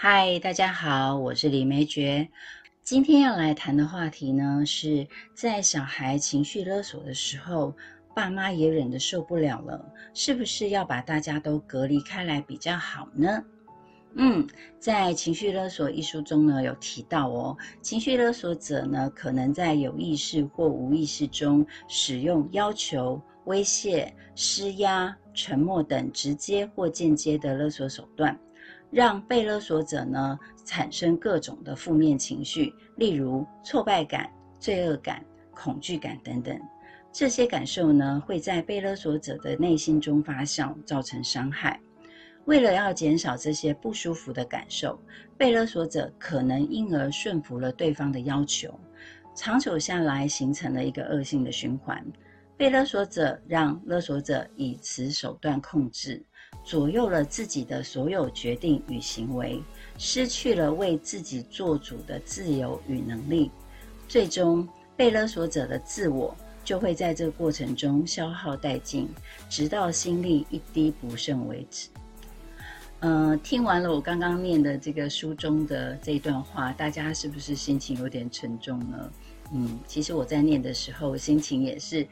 嗨，大家好，我是李梅珏。今天要来谈的话题呢，是在小孩情绪勒索的时候，爸妈也忍得受不了了，是不是要把大家都隔离开来比较好呢？嗯，在《情绪勒索》一书中呢，有提到哦，情绪勒索者呢，可能在有意识或无意识中使用要求、威胁、施压、沉默等直接或间接的勒索手段，让被勒索者呢产生各种的负面情绪，例如挫败感、罪恶感、恐惧感等等。这些感受呢，会在被勒索者的内心中发酵，造成伤害。为了要减少这些不舒服的感受，被勒索者可能因而顺服了对方的要求，长久下来形成了一个恶性的循环。被勒索者让勒索者以此手段控制，左右了自己的所有决定与行为，失去了为自己做主的自由与能力。最终，被勒索者的自我就会在这个过程中消耗殆尽，直到心力一滴不剩为止。呃，听完了我刚刚念的这个书中的这段话，大家是不是心情有点沉重呢？嗯，其实我在念的时候，心情也是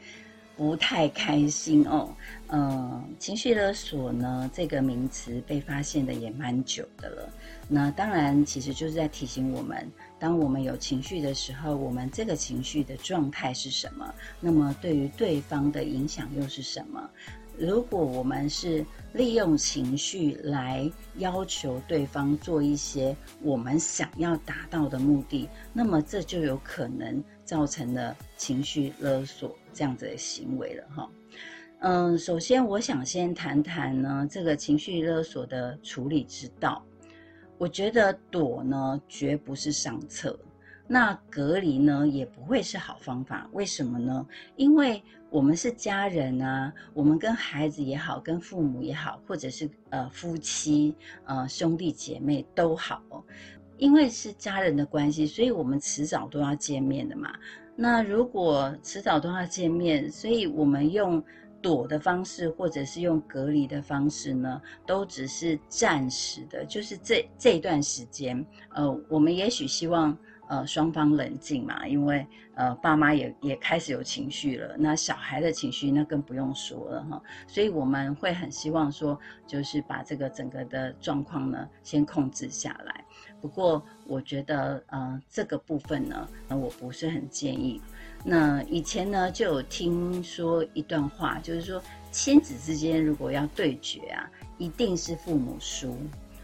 不太开心哦。呃，情绪勒索呢，这个名词被发现的也蛮久的了。那当然，其实就是在提醒我们，当我们有情绪的时候，我们这个情绪的状态是什么？那么对于对方的影响又是什么？如果我们是利用情绪来要求对方做一些我们想要达到的目的，那么这就有可能造成了情绪勒索这样子的行为了哈。嗯，首先我想先谈谈呢这个情绪勒索的处理之道。我觉得躲呢绝不是上策。那隔离呢也不会是好方法，为什么呢？因为我们是家人啊，我们跟孩子也好，跟父母也好，或者是呃夫妻、呃兄弟姐妹都好，因为是家人的关系，所以我们迟早都要见面的嘛。那如果迟早都要见面，所以我们用躲的方式，或者是用隔离的方式呢，都只是暂时的，就是这这段时间，呃，我们也许希望。呃，双方冷静嘛，因为呃，爸妈也也开始有情绪了，那小孩的情绪那更不用说了哈，所以我们会很希望说，就是把这个整个的状况呢先控制下来。不过我觉得呃，这个部分呢，我不是很建议。那以前呢就有听说一段话，就是说亲子之间如果要对决啊，一定是父母输。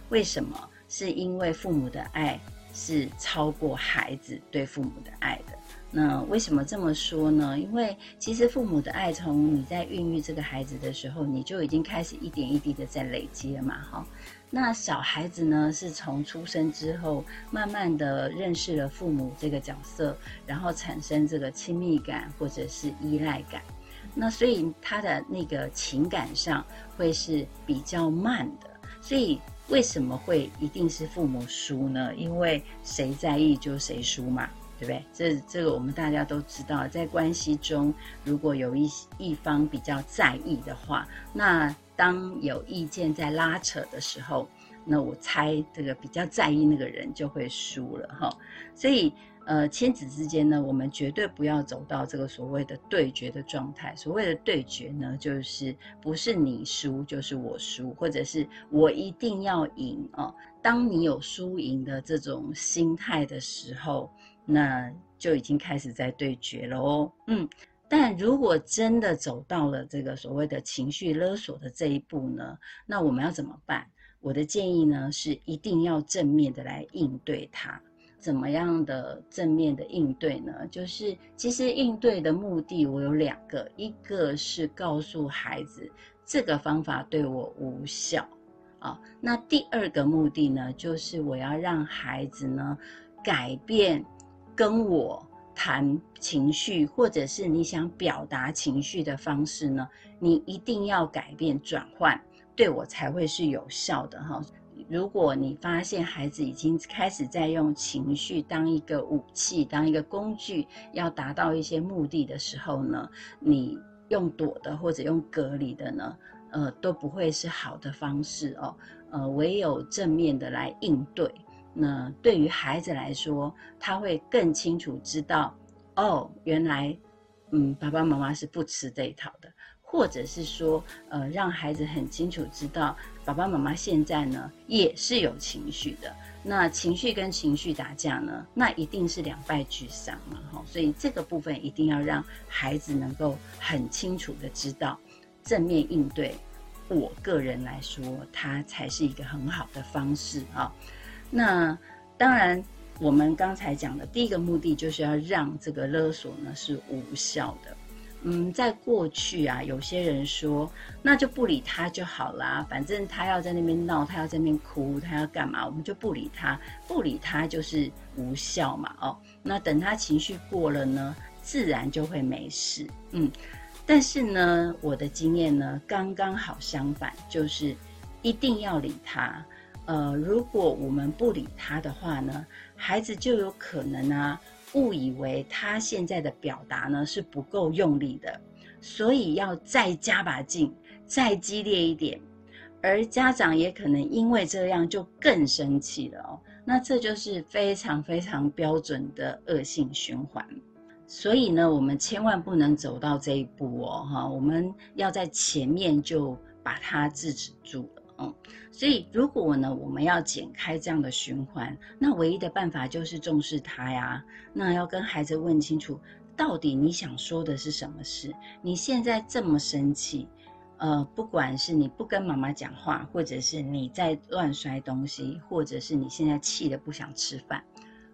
为什么？是因为父母的爱。是超过孩子对父母的爱的。那为什么这么说呢？因为其实父母的爱，从你在孕育这个孩子的时候，你就已经开始一点一滴的在累积了嘛。哈，那小孩子呢，是从出生之后，慢慢的认识了父母这个角色，然后产生这个亲密感或者是依赖感。那所以他的那个情感上会是比较慢的，所以。为什么会一定是父母输呢？因为谁在意就谁输嘛，对不对？这这个我们大家都知道，在关系中，如果有一一方比较在意的话，那当有意见在拉扯的时候，那我猜这个比较在意那个人就会输了哈。所以。呃，亲子之间呢，我们绝对不要走到这个所谓的对决的状态。所谓的对决呢，就是不是你输就是我输，或者是我一定要赢哦。当你有输赢的这种心态的时候，那就已经开始在对决了哦。嗯，但如果真的走到了这个所谓的情绪勒索的这一步呢，那我们要怎么办？我的建议呢，是一定要正面的来应对它。怎么样的正面的应对呢？就是其实应对的目的我有两个，一个是告诉孩子这个方法对我无效啊。那第二个目的呢，就是我要让孩子呢改变跟我谈情绪，或者是你想表达情绪的方式呢，你一定要改变转换，对我才会是有效的哈。如果你发现孩子已经开始在用情绪当一个武器、当一个工具，要达到一些目的的时候呢，你用躲的或者用隔离的呢，呃，都不会是好的方式哦。呃，唯有正面的来应对。那对于孩子来说，他会更清楚知道，哦，原来，嗯，爸爸妈妈是不吃这一套的，或者是说，呃，让孩子很清楚知道，爸爸妈妈现在呢也是有情绪的。那情绪跟情绪打架呢，那一定是两败俱伤嘛，哈。所以这个部分一定要让孩子能够很清楚的知道，正面应对。我个人来说，它才是一个很好的方式啊。那当然，我们刚才讲的第一个目的就是要让这个勒索呢是无效的。嗯，在过去啊，有些人说，那就不理他就好啦，反正他要在那边闹，他要在那边哭，他要干嘛，我们就不理他，不理他就是无效嘛。哦，那等他情绪过了呢，自然就会没事。嗯，但是呢，我的经验呢，刚刚好相反，就是一定要理他。呃，如果我们不理他的话呢，孩子就有可能啊误以为他现在的表达呢是不够用力的，所以要再加把劲，再激烈一点，而家长也可能因为这样就更生气了哦。那这就是非常非常标准的恶性循环，所以呢，我们千万不能走到这一步哦，哈，我们要在前面就把它制止住了。所以如果呢，我们要剪开这样的循环，那唯一的办法就是重视他呀。那要跟孩子问清楚，到底你想说的是什么事？你现在这么生气，呃，不管是你不跟妈妈讲话，或者是你在乱摔东西，或者是你现在气得不想吃饭，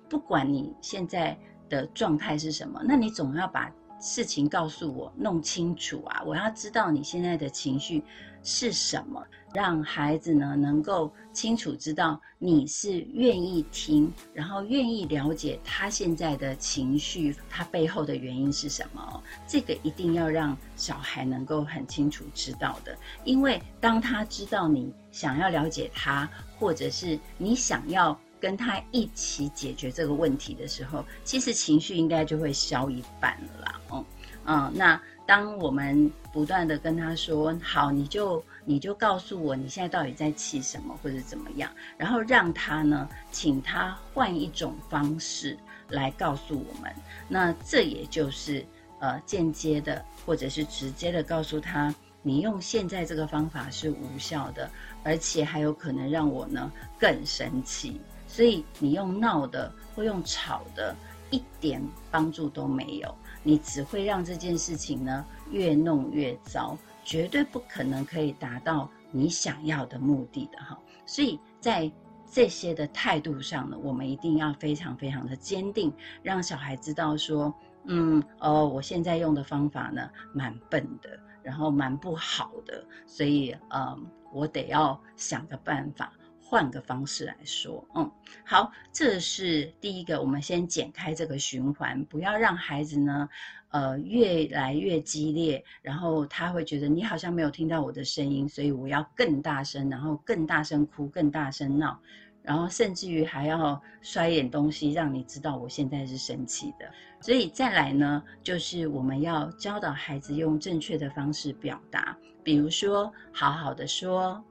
不管你现在的状态是什么，那你总要把事情告诉我，弄清楚啊！我要知道你现在的情绪是什么。让孩子呢能够清楚知道你是愿意听，然后愿意了解他现在的情绪，他背后的原因是什么。这个一定要让小孩能够很清楚知道的，因为当他知道你想要了解他，或者是你想要跟他一起解决这个问题的时候，其实情绪应该就会消一半了啦。哦，嗯，那当我们不断的跟他说好，你就。你就告诉我你现在到底在气什么，或者怎么样，然后让他呢，请他换一种方式来告诉我们。那这也就是呃间接的或者是直接的告诉他，你用现在这个方法是无效的，而且还有可能让我呢更生气。所以你用闹的或用吵的，一点帮助都没有，你只会让这件事情呢越弄越糟。绝对不可能可以达到你想要的目的的哈，所以在这些的态度上呢，我们一定要非常非常的坚定，让小孩知道说，嗯，哦，我现在用的方法呢，蛮笨的，然后蛮不好的，所以，嗯，我得要想个办法，换个方式来说，嗯，好，这是第一个，我们先剪开这个循环，不要让孩子呢。呃，越来越激烈，然后他会觉得你好像没有听到我的声音，所以我要更大声，然后更大声哭，更大声闹，然后甚至于还要摔一点东西，让你知道我现在是生气的。所以再来呢，就是我们要教导孩子用正确的方式表达，比如说好好的说，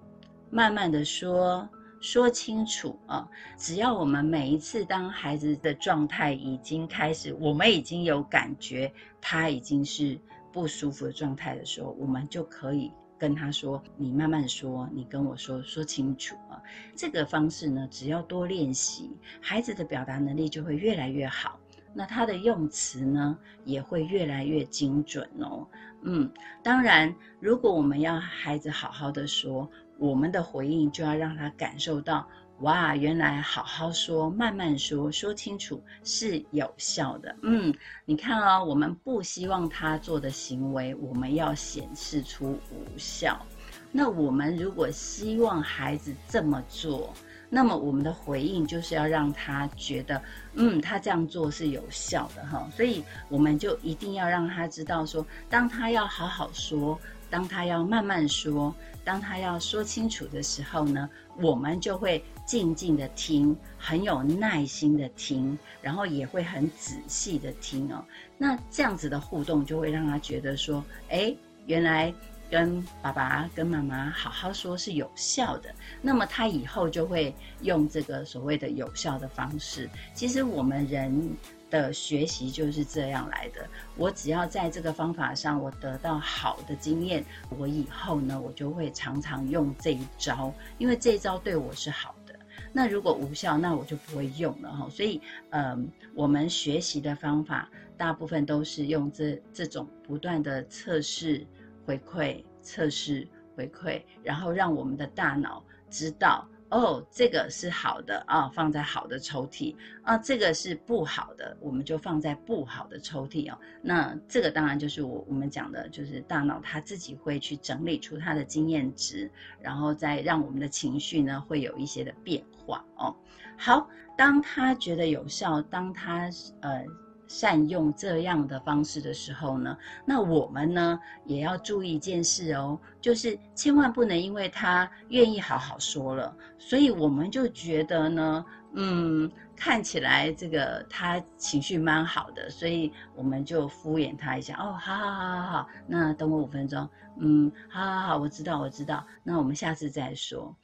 慢慢的说。说清楚啊！只要我们每一次当孩子的状态已经开始，我们已经有感觉他已经是不舒服的状态的时候，我们就可以跟他说：“你慢慢说，你跟我说，说清楚啊！”这个方式呢，只要多练习，孩子的表达能力就会越来越好。那他的用词呢，也会越来越精准哦。嗯，当然，如果我们要孩子好好的说。我们的回应就要让他感受到，哇，原来好好说、慢慢说、说清楚是有效的。嗯，你看啊，我们不希望他做的行为，我们要显示出无效。那我们如果希望孩子这么做，那么我们的回应就是要让他觉得，嗯，他这样做是有效的哈。所以我们就一定要让他知道，说当他要好好说。当他要慢慢说，当他要说清楚的时候呢，我们就会静静的听，很有耐心的听，然后也会很仔细的听哦。那这样子的互动就会让他觉得说，哎，原来跟爸爸、跟妈妈好好说是有效的，那么他以后就会用这个所谓的有效的方式。其实我们人的学习就是这样来的。我只要在这个方法上我得到好的经验，我以后呢，我就会常常用这一招，因为这一招对我是好的。那如果无效，那我就不会用了哈。所以，嗯，我们学习的方法大部分都是用这这种不断的测试。回馈测试回馈，然后让我们的大脑知道哦，这个是好的啊，放在好的抽屉啊，这个是不好的，我们就放在不好的抽屉哦。那这个当然就是我我们讲的，就是大脑它自己会去整理出它的经验值，然后再让我们的情绪呢会有一些的变化哦。好，当他觉得有效，当他呃。善用这样的方式的时候呢，那我们呢也要注意一件事哦，就是千万不能因为他愿意好好说了，所以我们就觉得呢，嗯，看起来这个他情绪蛮好的，所以我们就敷衍他一下哦，好好好好好，那等我五分钟，嗯，好好好，我知道我知道，那我们下次再说。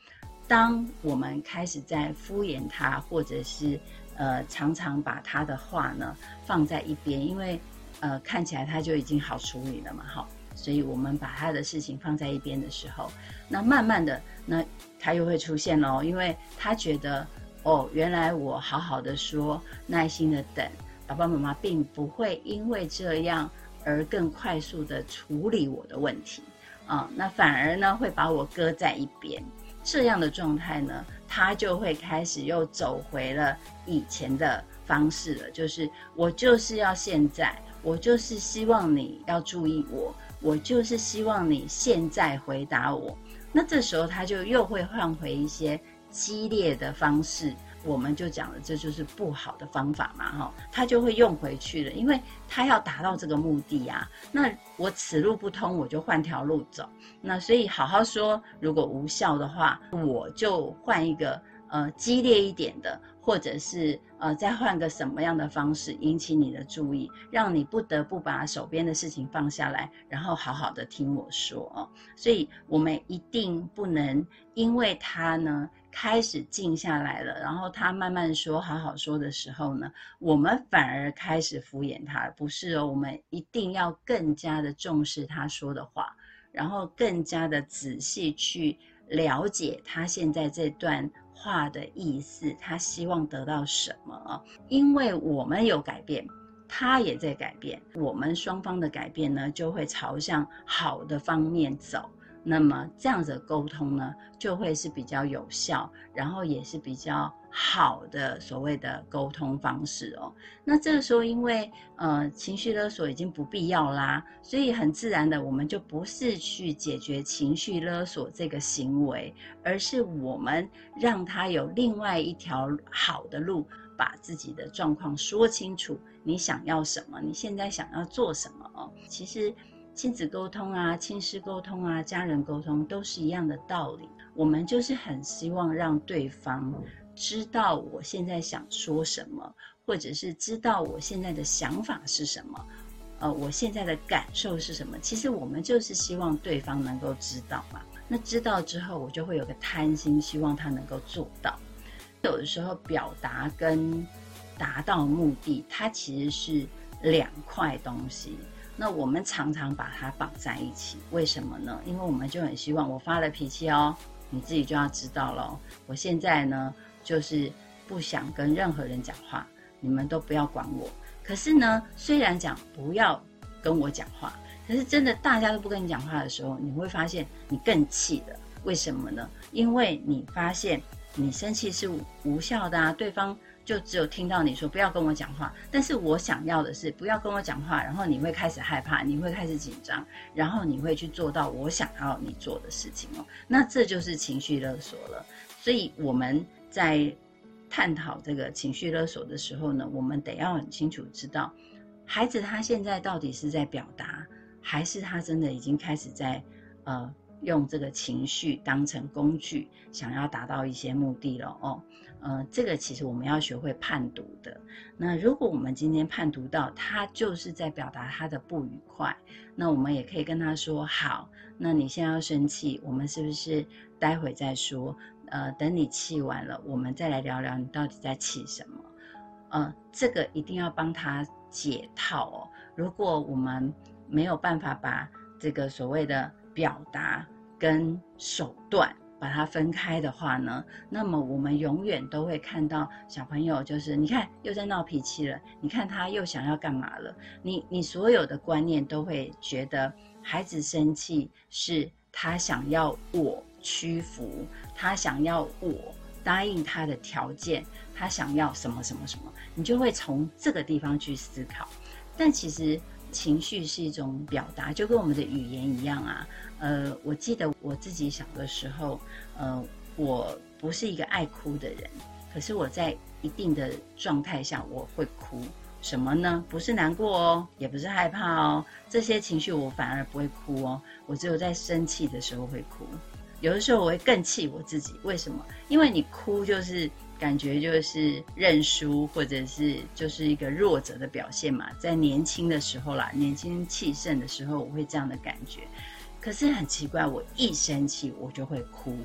当我们开始在敷衍他，或者是。呃，常常把他的话呢放在一边，因为呃看起来他就已经好处理了嘛，哈，所以我们把他的事情放在一边的时候，那慢慢的，那他又会出现喽，因为他觉得哦，原来我好好的说，耐心的等，爸爸妈妈并不会因为这样而更快速的处理我的问题啊，那反而呢会把我搁在一边。这样的状态呢，他就会开始又走回了以前的方式了，就是我就是要现在，我就是希望你要注意我，我就是希望你现在回答我。那这时候他就又会换回一些激烈的方式。我们就讲了，这就是不好的方法嘛，哈，他就会用回去了，因为他要达到这个目的呀。那我此路不通，我就换条路走。那所以好好说，如果无效的话，我就换一个呃激烈一点的，或者是呃再换个什么样的方式引起你的注意，让你不得不把手边的事情放下来，然后好好的听我说哦。所以我们一定不能因为他呢。开始静下来了，然后他慢慢说、好好说的时候呢，我们反而开始敷衍他，不是哦？我们一定要更加的重视他说的话，然后更加的仔细去了解他现在这段话的意思，他希望得到什么？因为我们有改变，他也在改变，我们双方的改变呢，就会朝向好的方面走。那么这样子沟通呢，就会是比较有效，然后也是比较好的所谓的沟通方式哦。那这个时候，因为呃情绪勒索已经不必要啦，所以很自然的，我们就不是去解决情绪勒索这个行为，而是我们让他有另外一条好的路，把自己的状况说清楚，你想要什么，你现在想要做什么哦。其实。亲子沟通啊，亲师沟通啊，家人沟通都是一样的道理。我们就是很希望让对方知道我现在想说什么，或者是知道我现在的想法是什么，呃，我现在的感受是什么。其实我们就是希望对方能够知道嘛。那知道之后，我就会有个贪心，希望他能够做到。有的时候表达跟达到目的，它其实是两块东西。那我们常常把它绑在一起，为什么呢？因为我们就很希望我发了脾气哦，你自己就要知道了。我现在呢，就是不想跟任何人讲话，你们都不要管我。可是呢，虽然讲不要跟我讲话，可是真的大家都不跟你讲话的时候，你会发现你更气了。为什么呢？因为你发现你生气是无效的啊，对方。就只有听到你说不要跟我讲话，但是我想要的是不要跟我讲话，然后你会开始害怕，你会开始紧张，然后你会去做到我想要你做的事情哦。那这就是情绪勒索了。所以我们在探讨这个情绪勒索的时候呢，我们得要很清楚知道，孩子他现在到底是在表达，还是他真的已经开始在呃。用这个情绪当成工具，想要达到一些目的了哦。呃，这个其实我们要学会判读的。那如果我们今天判读到他就是在表达他的不愉快，那我们也可以跟他说：好，那你现在要生气，我们是不是待会再说？呃，等你气完了，我们再来聊聊你到底在气什么。呃，这个一定要帮他解套哦。如果我们没有办法把这个所谓的表达跟手段。把它分开的话呢，那么我们永远都会看到小朋友，就是你看又在闹脾气了，你看他又想要干嘛了？你你所有的观念都会觉得孩子生气是他想要我屈服，他想要我答应他的条件，他想要什么什么什么，你就会从这个地方去思考。但其实情绪是一种表达，就跟我们的语言一样啊。呃，我记得我自己小的时候，呃，我不是一个爱哭的人，可是我在一定的状态下我会哭。什么呢？不是难过哦，也不是害怕哦，这些情绪我反而不会哭哦。我只有在生气的时候会哭，有的时候我会更气我自己。为什么？因为你哭就是感觉就是认输，或者是就是一个弱者的表现嘛。在年轻的时候啦，年轻气盛的时候，我会这样的感觉。可是很奇怪，我一生气我就会哭。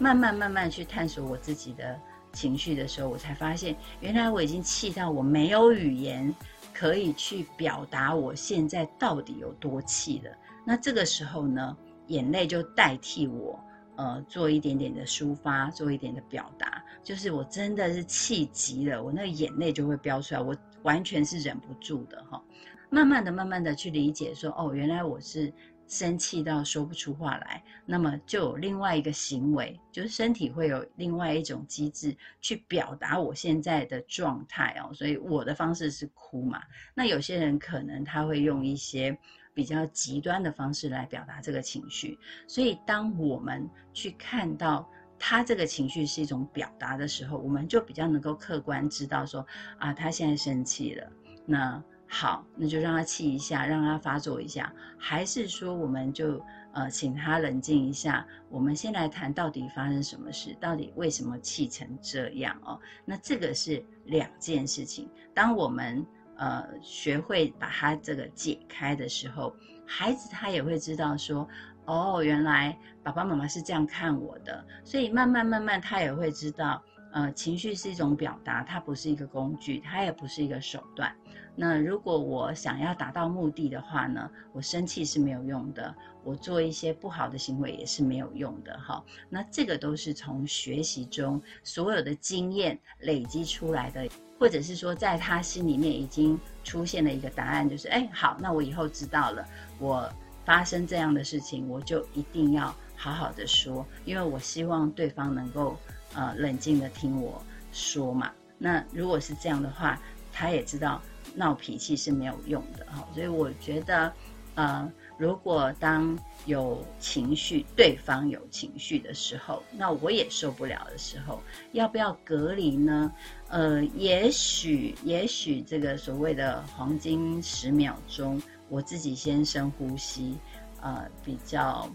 慢慢慢慢去探索我自己的情绪的时候，我才发现，原来我已经气到我没有语言可以去表达我现在到底有多气了。那这个时候呢，眼泪就代替我，呃，做一点点的抒发，做一点的表达。就是我真的是气急了，我那个眼泪就会飙出来，我完全是忍不住的哈。慢慢的、慢慢的去理解，说哦，原来我是。生气到说不出话来，那么就有另外一个行为，就是身体会有另外一种机制去表达我现在的状态哦。所以我的方式是哭嘛。那有些人可能他会用一些比较极端的方式来表达这个情绪。所以当我们去看到他这个情绪是一种表达的时候，我们就比较能够客观知道说啊，他现在生气了。那好，那就让他气一下，让他发作一下，还是说我们就呃请他冷静一下？我们先来谈到底发生什么事，到底为什么气成这样哦？那这个是两件事情。当我们呃学会把它这个解开的时候，孩子他也会知道说，哦，原来爸爸妈妈是这样看我的，所以慢慢慢慢他也会知道，呃，情绪是一种表达，它不是一个工具，它也不是一个手段。那如果我想要达到目的的话呢，我生气是没有用的，我做一些不好的行为也是没有用的哈。那这个都是从学习中所有的经验累积出来的，或者是说在他心里面已经出现了一个答案，就是哎好，那我以后知道了，我发生这样的事情，我就一定要好好的说，因为我希望对方能够呃冷静的听我说嘛。那如果是这样的话，他也知道。闹脾气是没有用的哈，所以我觉得，呃，如果当有情绪，对方有情绪的时候，那我也受不了的时候，要不要隔离呢？呃，也许，也许这个所谓的黄金十秒钟，我自己先深呼吸，呃，比较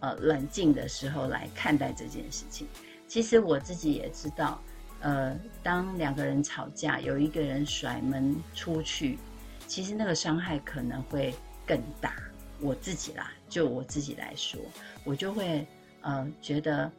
呃冷静的时候来看待这件事情。其实我自己也知道。呃，当两个人吵架，有一个人甩门出去，其实那个伤害可能会更大。我自己啦，就我自己来说，我就会呃觉得，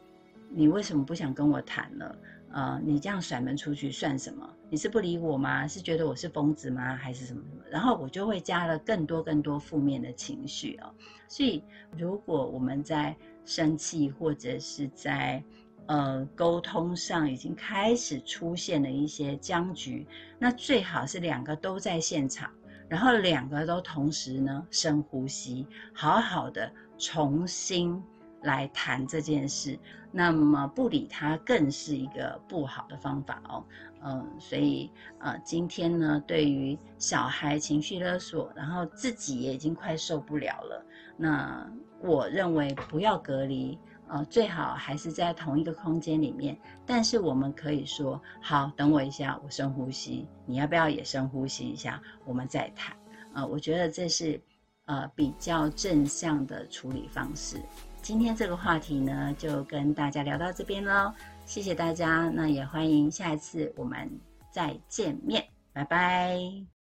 你为什么不想跟我谈了？呃，你这样甩门出去算什么？你是不理我吗？是觉得我是疯子吗？还是什么什么？然后我就会加了更多更多负面的情绪哦。所以，如果我们在生气或者是在呃，沟通上已经开始出现了一些僵局，那最好是两个都在现场，然后两个都同时呢深呼吸，好好的重新来谈这件事。那么不理他更是一个不好的方法哦。嗯，所以呃，今天呢，对于小孩情绪勒索，然后自己也已经快受不了了，那我认为不要隔离。呃，最好还是在同一个空间里面，但是我们可以说，好，等我一下，我深呼吸，你要不要也深呼吸一下？我们再谈。呃，我觉得这是呃比较正向的处理方式。今天这个话题呢，就跟大家聊到这边喽。谢谢大家，那也欢迎下一次我们再见面，拜拜。